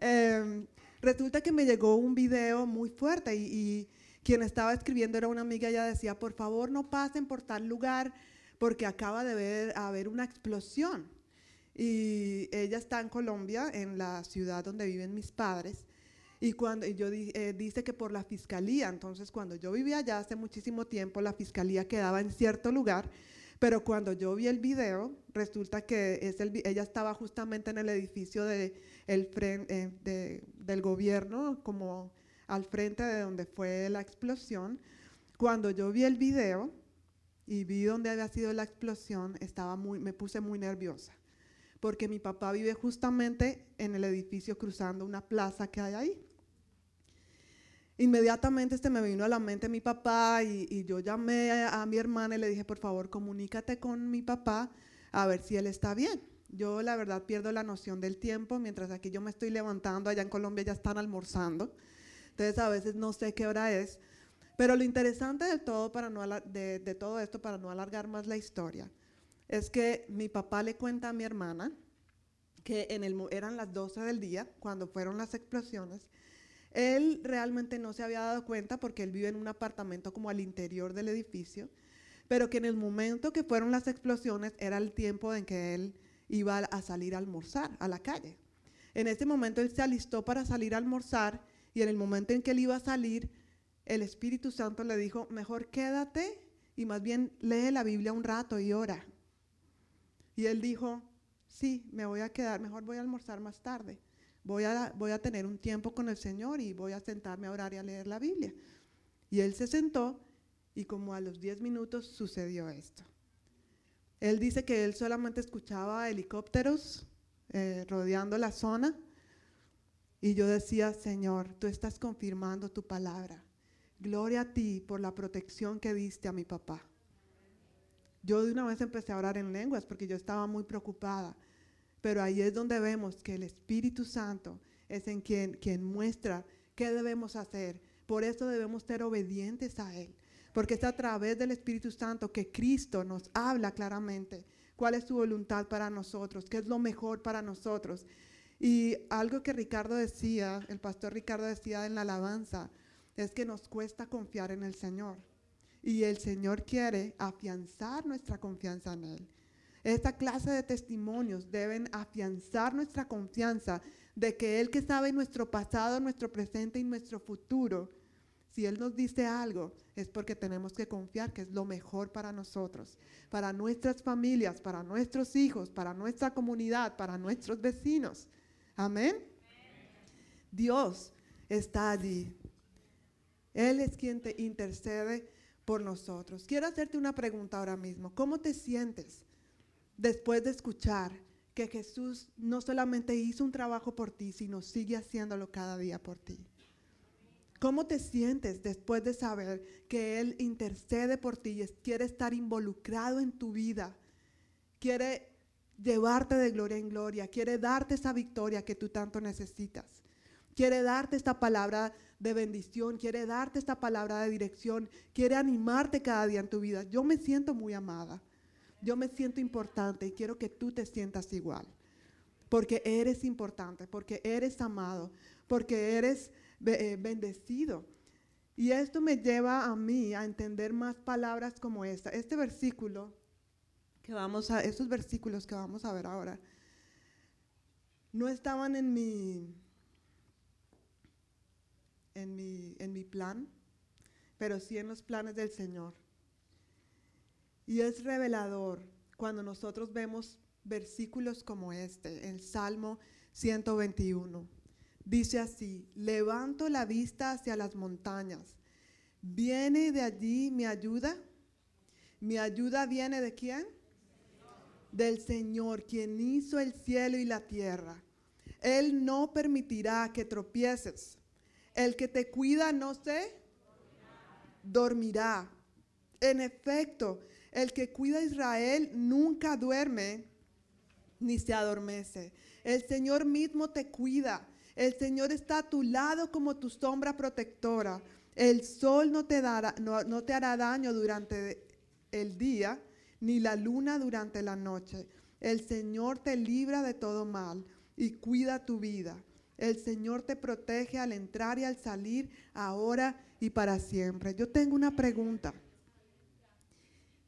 Em, resulta que me llegó un video muy fuerte y, quien estaba escribiendo era una amiga, ella decía, por favor no pasen por tal lugar porque acaba de ver, haber una explosión. Y ella está en Colombia, en la ciudad donde viven mis padres. Y cuando yo eh, dice que por la fiscalía, entonces cuando yo vivía allá hace muchísimo tiempo, la fiscalía quedaba en cierto lugar pero cuando yo vi el video, resulta que es el, ella estaba justamente en el edificio de el eh, del gobierno, como al frente de donde fue la explosión. Cuando yo vi el video y vi dónde había sido la explosión, estaba muy, me puse muy nerviosa, porque mi papá vive justamente en el edificio cruzando una plaza que hay ahí. Inmediatamente este me vino a la mente mi papá y, yo llamé a, mi hermana y le dije, por favor, comunícate con mi papá a ver si él está bien. Yo la verdad pierdo la noción del tiempo, mientras aquí yo me estoy levantando, allá en Colombia ya están almorzando. Entonces a veces no sé qué hora es. Pero lo interesante de todo, para no, de, todo esto, para no alargar más la historia, es que mi papá le cuenta a mi hermana que en el, eran las 12 del día cuando fueron las explosiones. Él realmente no se había dado cuenta porque él vive en un apartamento como al interior del edificio, pero que en el momento que fueron las explosiones era el tiempo en que él iba a salir a almorzar a la calle. En ese momento él se alistó para salir a almorzar y en el momento en que él iba a salir, el Espíritu Santo le dijo, mejor quédate y más bien lee la Biblia un rato y ora. Y él dijo, sí, me voy a quedar, mejor voy a almorzar más tarde. Voy a, voy a tener un tiempo con el Señor y voy a sentarme a orar y a leer la Biblia. Y él se sentó y como a los 10 minutos sucedió esto. Él dice que él solamente escuchaba helicópteros eh, rodeando la zona. Y yo decía, Señor, tú estás confirmando tu palabra. Gloria a ti por la protección que diste a mi papá. Yo de una vez empecé a orar en lenguas porque yo estaba muy preocupada. Pero ahí es donde vemos que el Espíritu Santo es en quien, quien muestra qué debemos hacer. Por eso debemos ser obedientes a Él porque es a través del Espíritu Santo que Cristo nos habla claramente cuál es su voluntad para nosotros, qué es lo mejor para nosotros. Y algo que Ricardo decía, el pastor Ricardo decía en la alabanza, es que nos cuesta confiar en el Señor. Y el Señor quiere afianzar nuestra confianza en Él. Esta clase de testimonios deben afianzar nuestra confianza de que Él que sabe nuestro pasado, nuestro presente y nuestro futuro, si Él nos dice algo, es porque tenemos que confiar que es lo mejor para nosotros, para nuestras familias, para nuestros hijos, para nuestra comunidad, para nuestros vecinos. Amén. Dios está allí. Él es quien te intercede por nosotros. Quiero hacerte una pregunta ahora mismo. ¿Cómo te sientes después de escuchar que Jesús no solamente hizo un trabajo por ti, sino sigue haciéndolo cada día por ti? ¿Cómo te sientes después de saber que Él intercede por ti y quiere estar involucrado en tu vida? Quiere llevarte de gloria en gloria, quiere darte esa victoria que tú tanto necesitas. Quiere darte esta palabra de bendición, quiere darte esta palabra de dirección, quiere animarte cada día en tu vida. Yo me siento muy amada, yo me siento importante y quiero que tú te sientas igual. Porque eres importante, porque eres amado, porque eres eh, bendecido. Y esto me lleva a mí a entender más palabras como esta. Este versículo que vamos a, estos versículos que vamos a ver ahora, no estaban en mi, en mi, en mi plan, pero sí en los planes del Señor. Y es revelador cuando nosotros vemos versículos como este, el Salmo 121. Dice así, levanto la vista hacia las montañas. ¿Viene de allí mi ayuda? ¿Mi ayuda viene de quién? Del Señor, quien hizo el cielo y la tierra. Él no permitirá que tropieces. El que te cuida no se dormirá. En efecto, el que cuida a Israel nunca duerme ni se adormece. El Señor mismo te cuida. El Señor está a tu lado como tu sombra protectora. El sol no te, dará, no, te hará daño durante el día, ni la luna durante la noche. El Señor te libra de todo mal y cuida tu vida. El Señor te protege al entrar y al salir, ahora y para siempre. Yo tengo una pregunta.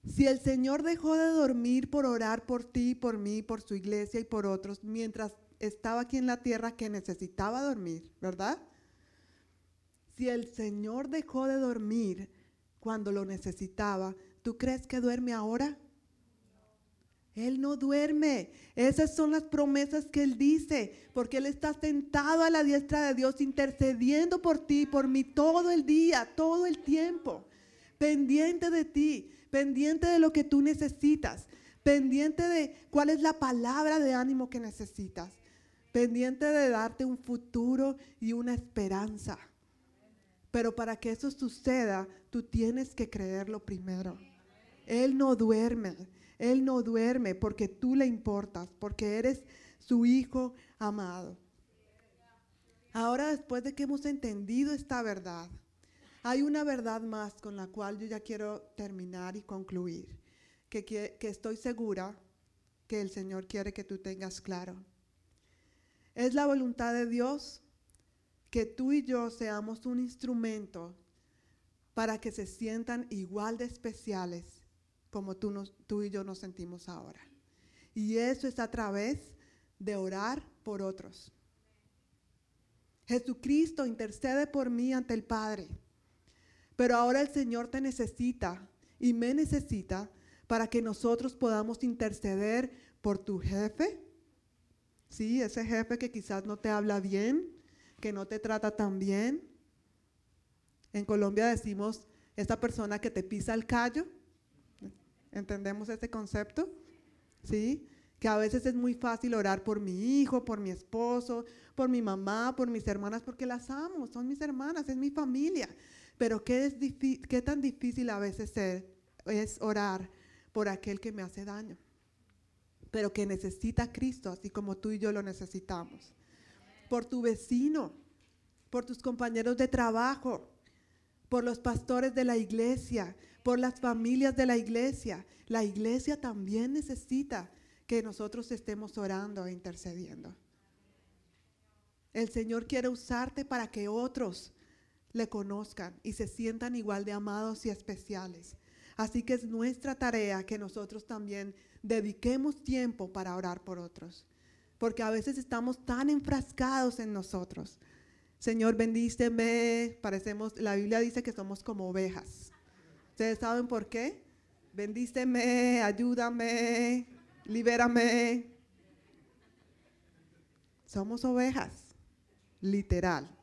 Si el Señor dejó de dormir por orar por ti, por mí, por su iglesia y por otros, mientras estaba aquí en la tierra que necesitaba dormir, ¿verdad? Si el Señor dejó de dormir cuando lo necesitaba, ¿tú crees que duerme ahora? Él no duerme. Esas son las promesas que Él dice, porque Él está sentado a la diestra de Dios intercediendo por ti, por mí todo el día, todo el tiempo, pendiente de ti, pendiente de lo que tú necesitas, pendiente de cuál es la palabra de ánimo que necesitas pendiente de darte un futuro y una esperanza. Pero para que eso suceda, tú tienes que creerlo primero. Él no duerme. Él no duerme porque tú le importas, porque eres su hijo amado. Ahora después de que hemos entendido esta verdad, hay una verdad más con la cual yo ya quiero terminar y concluir, que, que, estoy segura que el Señor quiere que tú tengas claro. Es la voluntad de Dios que tú y yo seamos un instrumento para que se sientan igual de especiales como tú, nos, tú y yo nos sentimos ahora. Y eso es a través de orar por otros. Jesucristo intercede por mí ante el Padre. Pero ahora el Señor te necesita y me necesita para que nosotros podamos interceder por tu jefe. Sí, ese jefe que quizás no te habla bien, que no te trata tan bien. En Colombia decimos, esa persona que te pisa el callo. ¿Entendemos ese concepto? ¿Sí? Que a veces es muy fácil orar por mi hijo, por mi esposo, por mi mamá, por mis hermanas, porque las amo, son mis hermanas, es mi familia. Pero qué, tan difícil a veces es orar por aquel que me hace daño, pero que necesita a Cristo, así como tú y yo lo necesitamos. Por tu vecino, por tus compañeros de trabajo, por los pastores de la iglesia, por las familias de la iglesia. La iglesia también necesita que nosotros estemos orando e intercediendo. El Señor quiere usarte para que otros le conozcan y se sientan igual de amados y especiales. Así que es nuestra tarea que nosotros también dediquemos tiempo para orar por otros. Porque a veces estamos tan enfrascados en nosotros. Señor, bendíceme. Parecemos, la Biblia dice que somos como ovejas. ¿Ustedes saben por qué? Bendíceme, ayúdame, libérame. Somos ovejas, literal.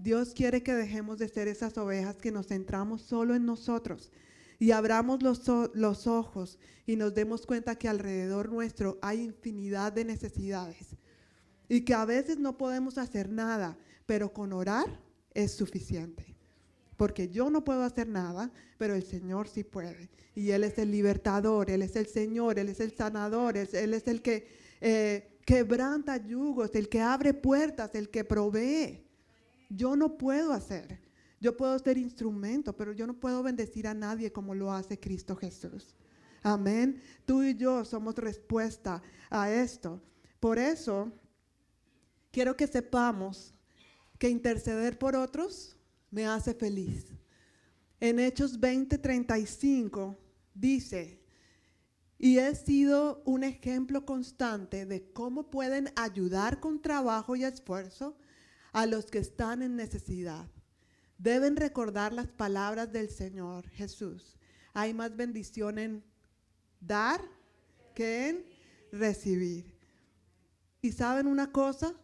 Dios quiere que dejemos de ser esas ovejas que nos centramos solo en nosotros y abramos los, los, ojos y nos demos cuenta que alrededor nuestro hay infinidad de necesidades y que a veces no podemos hacer nada, pero con orar es suficiente porque yo no puedo hacer nada, pero el Señor sí puede. Y Él es el libertador, Él es el Señor, Él es el sanador, Él, es el que eh, quebranta yugos, el que abre puertas, el que provee. Yo no puedo hacer. Yo puedo ser instrumento, pero yo no puedo bendecir a nadie como lo hace Cristo Jesús. Amén. Tú y yo somos respuesta a esto. Por eso, quiero que sepamos que interceder por otros me hace feliz. En Hechos 20:35 dice, y he sido un ejemplo constante de cómo pueden ayudar con trabajo y esfuerzo a los que están en necesidad. Deben recordar las palabras del Señor Jesús. Hay más bendición en dar que en recibir. ¿Y saben una cosa?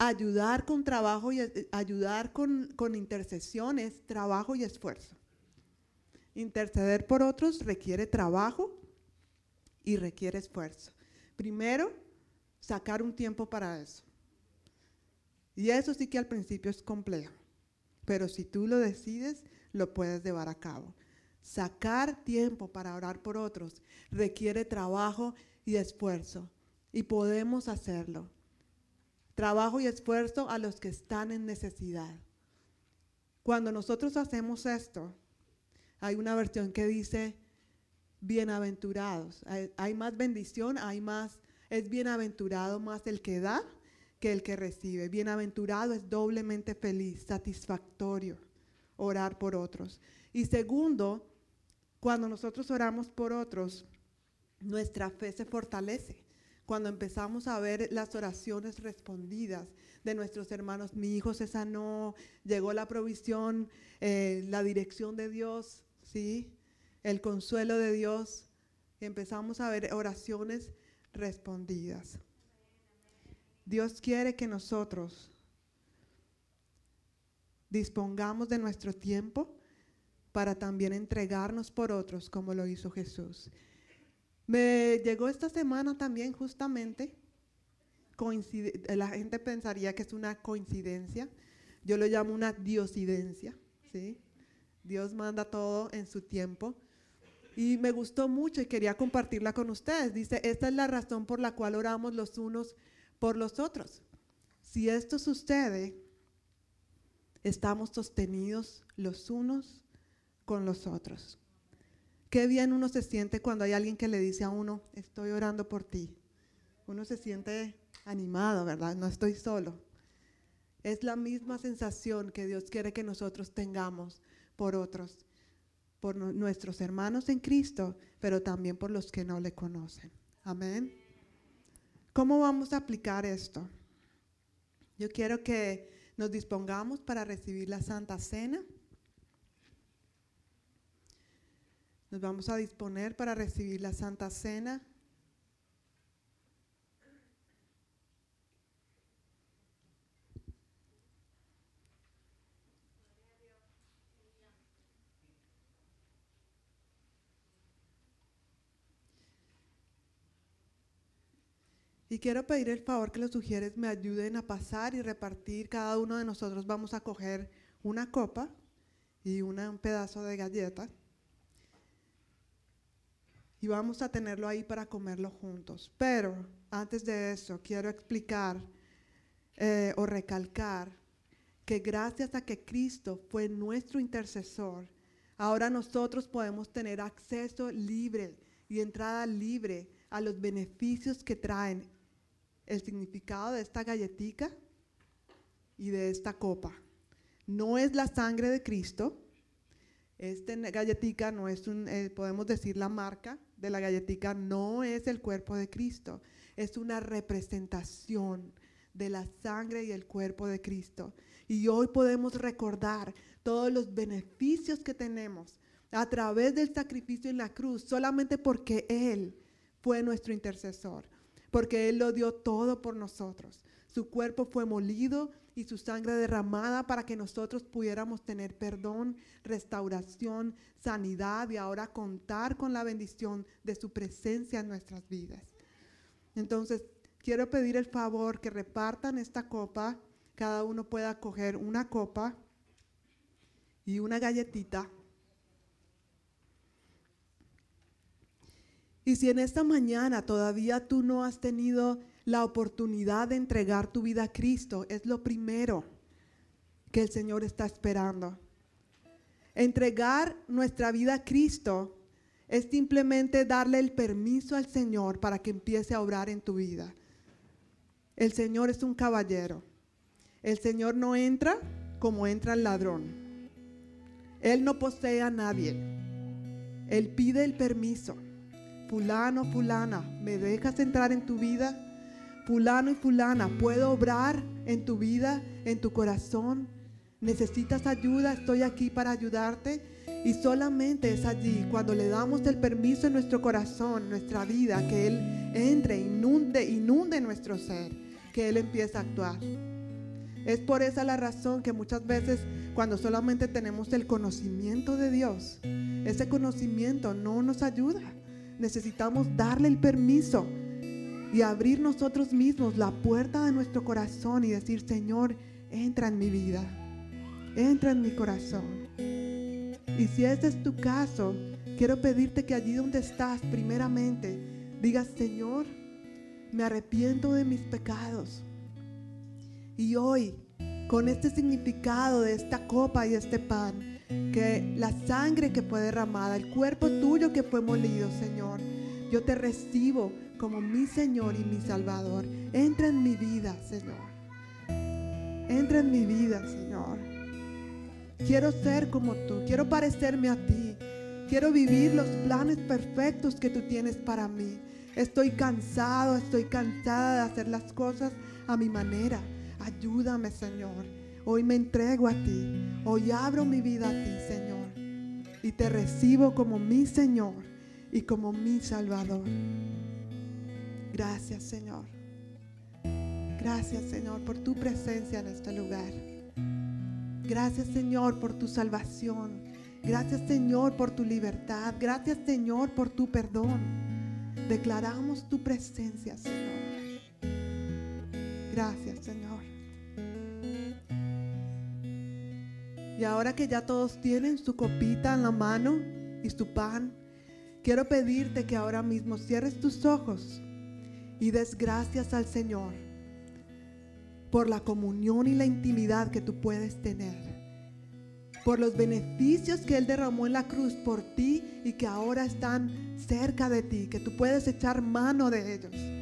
ayudar con trabajo y ayudar con, con intercesiones, trabajo y esfuerzo. Interceder por otros requiere trabajo y requiere esfuerzo. Primero, sacar un tiempo para eso. Y eso sí que al principio es complejo, pero si tú lo decides, lo puedes llevar a cabo. Sacar tiempo para orar por otros requiere trabajo y esfuerzo y podemos hacerlo trabajo y esfuerzo a los que están en necesidad. Cuando nosotros hacemos esto, hay una versión que dice bienaventurados. Hay, más bendición, hay más, es bienaventurado más el que da que el que recibe. Bienaventurado es doblemente feliz, satisfactorio orar por otros. Y segundo, cuando nosotros oramos por otros, nuestra fe se fortalece cuando empezamos a ver las oraciones respondidas de nuestros hermanos, mi hijo se sanó, llegó la provisión, eh, la dirección de Dios, ¿sí? el consuelo de Dios, empezamos a ver oraciones respondidas. Dios quiere que nosotros dispongamos de nuestro tiempo para también entregarnos por otros como lo hizo Jesús. Me llegó esta semana también justamente, la gente pensaría que es una coincidencia, yo lo llamo una diosidencia, ¿sí? Dios manda todo en su tiempo. Y me gustó mucho y quería compartirla con ustedes. Dice, esta es la razón por la cual oramos los unos por los otros. Si esto sucede, estamos sostenidos los unos con los otros. Qué bien uno se siente cuando hay alguien que le dice a uno, estoy orando por ti. Uno se siente animado, ¿verdad? No estoy solo. Es la misma sensación que Dios quiere que nosotros tengamos por otros, por nuestros hermanos en Cristo, pero también por los que no le conocen. Amén. ¿Cómo vamos a aplicar esto? Yo quiero que nos dispongamos para recibir la Santa Cena. Nos vamos a disponer para recibir la Santa Cena. Y quiero pedir el favor que los sugieres me ayuden a pasar y repartir. Cada uno de nosotros vamos a coger una copa y un pedazo de galleta y vamos a tenerlo ahí para comerlo juntos. Pero antes de eso, quiero explicar eh, o recalcar que gracias a que Cristo fue nuestro intercesor, ahora nosotros podemos tener acceso libre y entrada libre a los beneficios que traen el significado de esta galletica y de esta copa. No es la sangre de Cristo. Esta galletica no es un, eh, podemos decir la marca, de la galletica no es el cuerpo de Cristo, es una representación de la sangre y el cuerpo de Cristo. Y hoy podemos recordar todos los beneficios que tenemos a través del sacrificio en la cruz, solamente porque Él fue nuestro intercesor, porque Él lo dio todo por nosotros. Su cuerpo fue molido y su sangre derramada para que nosotros pudiéramos tener perdón, restauración, sanidad y ahora contar con la bendición de su presencia en nuestras vidas. Entonces, quiero pedir el favor que repartan esta copa, cada uno pueda coger una copa y una galletita. Y si en esta mañana todavía tú no has tenido la oportunidad de entregar tu vida a Cristo es lo primero que el Señor está esperando. Entregar nuestra vida a Cristo es simplemente darle el permiso al Señor para que empiece a obrar en tu vida. El Señor es un caballero. El Señor no entra como entra el ladrón. Él no posee a nadie. Él pide el permiso. Fulano, fulana, ¿me dejas entrar en tu vida? fulano y fulana, puedo obrar en tu vida, en tu corazón. Necesitas ayuda, estoy aquí para ayudarte. Y solamente es allí, cuando le damos el permiso en nuestro corazón, nuestra vida, que Él entre, inunde, inunde nuestro ser, que Él empiece a actuar. Es por esa la razón que muchas veces cuando solamente tenemos el conocimiento de Dios, ese conocimiento no nos ayuda. Necesitamos darle el permiso y abrir nosotros mismos la puerta de nuestro corazón y decir, Señor, entra en mi vida, entra en mi corazón. Y si ese es tu caso, quiero pedirte que allí donde estás, primeramente, digas, Señor, me arrepiento de mis pecados. Y hoy, con este significado de esta copa y este pan, que la sangre que fue derramada, el cuerpo tuyo que fue molido, Señor, yo te recibo como mi Señor y mi Salvador. Entra en mi vida, Señor. Entra en mi vida, Señor. Quiero ser como tú, quiero parecerme a ti. Quiero vivir los planes perfectos que tú tienes para mí. Estoy cansado, estoy cansada de hacer las cosas a mi manera. Ayúdame, Señor. Hoy me entrego a ti. Hoy abro mi vida a ti, Señor. Y te recibo como mi Señor y como mi Salvador. Gracias Señor. Gracias Señor por tu presencia en este lugar. Gracias Señor por tu salvación. Gracias Señor por tu libertad. Gracias Señor por tu perdón. Declaramos tu presencia Señor. Gracias Señor. Y ahora que ya todos tienen su copita en la mano y su pan, quiero pedirte que ahora mismo cierres tus ojos y des gracias al Señor por la comunión y la intimidad que tú puedes tener, por los beneficios que Él derramó en la cruz por ti y que ahora están cerca de ti, que tú puedes echar mano de ellos.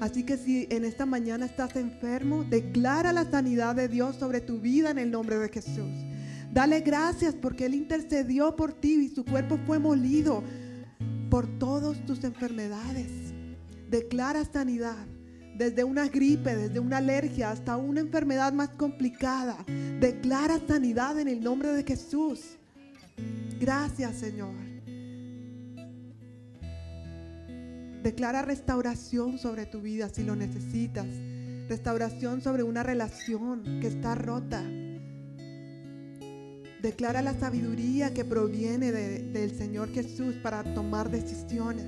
Así que si en esta mañana estás enfermo, declara la sanidad de Dios sobre tu vida en el nombre de Jesús. Dale gracias porque Él intercedió por ti y su cuerpo fue molido por todas tus enfermedades. Declara sanidad desde una gripe, desde una alergia hasta una enfermedad más complicada. Declara sanidad en el nombre de Jesús. Gracias Señor. Declara restauración sobre tu vida si lo necesitas. Restauración sobre una relación que está rota. Declara la sabiduría que proviene del Señor Jesús para tomar decisiones.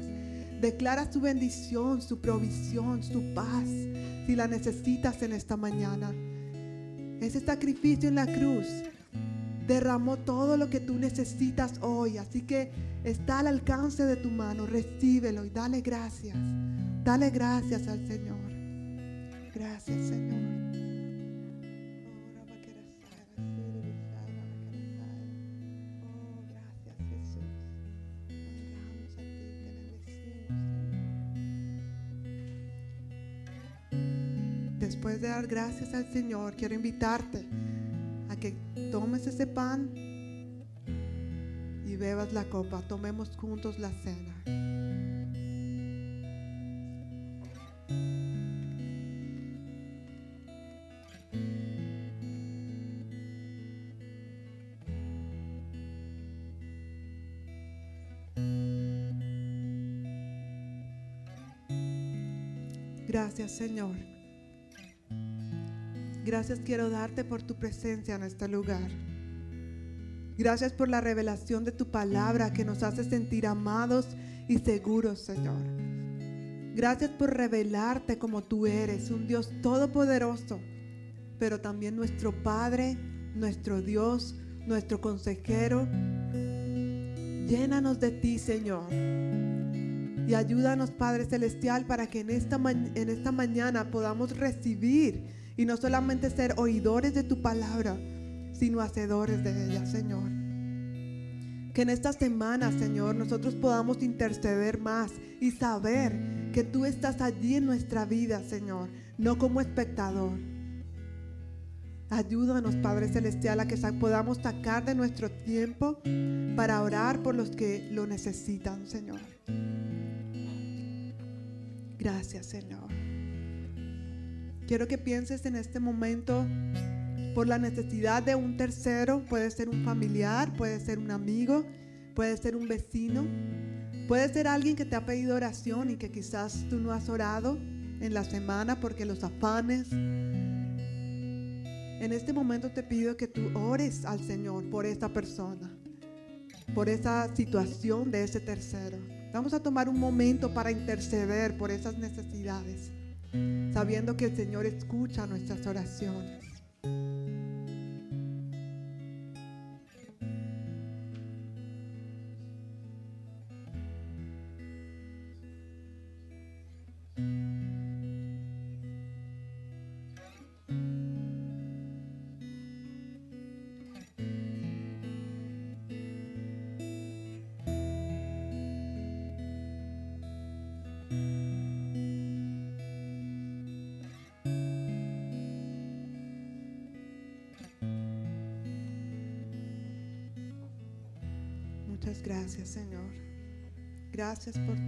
Declara su bendición, su provisión, su paz, si la necesitas en esta mañana. Ese sacrificio en la cruz derramó todo lo que tú necesitas hoy. Así que está al alcance de tu mano. Recíbelo y dale gracias. Dale gracias al Señor. Gracias, Señor. Después de dar gracias al Señor, quiero invitarte tomes ese pan y bebas la copa. Tomemos juntos la cena. Gracias Señor. Gracias quiero darte por tu presencia en este lugar. Gracias por la revelación de tu palabra que nos hace sentir amados y seguros, Señor. Gracias por revelarte como tú eres, un Dios todopoderoso, pero también nuestro Padre, nuestro Dios, nuestro consejero. Llénanos de ti, Señor. Y ayúdanos, Padre Celestial, para que en esta, en esta mañana podamos recibir y no solamente ser oidores de tu palabra, sino hacedores de ella, Señor. Que en esta semana, Señor, nosotros podamos interceder más y saber que tú estás allí en nuestra vida, Señor, no como espectador. Ayúdanos, Padre Celestial, a que podamos sacar de nuestro tiempo para orar por los que lo necesitan, Señor. Gracias, Señor. Quiero que pienses en este momento por la necesidad de un tercero. Puede ser un familiar, puede ser un amigo, puede ser un vecino, puede ser alguien que te ha pedido oración y que quizás tú no has orado en la semana porque los afanes. En este momento te pido que tú ores al Señor por esta persona, por esa situación de ese tercero. Vamos a tomar un momento para interceder por esas necesidades sabiendo que el Señor escucha nuestras oraciones. Gracias por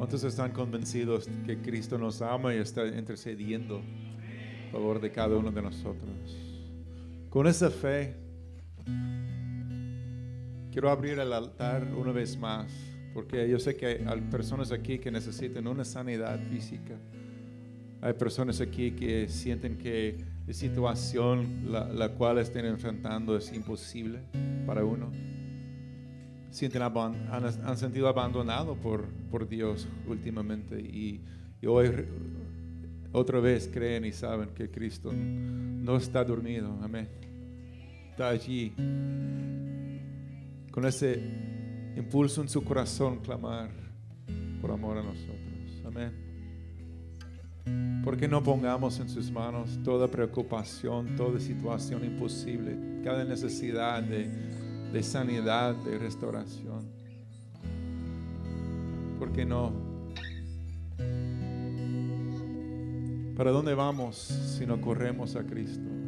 ¿Cuántos están convencidos que Cristo nos ama y está intercediendo a favor de cada uno de nosotros? Con esa fe, quiero abrir el altar una vez más, porque yo sé que hay personas aquí que necesitan una sanidad física. Hay personas aquí que sienten que la situación la, la cual estén enfrentando es imposible para uno. Sienten han, han sentido abandonado por, por Dios últimamente y, y hoy otra vez creen y saben que Cristo no está dormido. Amén. Está allí con ese impulso en su corazón clamar por amor a nosotros. Amén. Porque no pongamos en sus manos toda preocupación, toda situación imposible, cada necesidad de, de sanidad, de restauración? ¿Por qué no? ¿Para dónde vamos si no corremos a Cristo?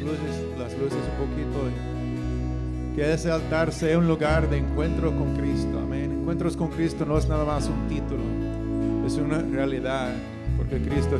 Luces, las luces un poquito. Que ese altar sea un lugar de encuentro con Cristo. Amén. Encuentros con Cristo no es nada más un título, es una realidad, porque Cristo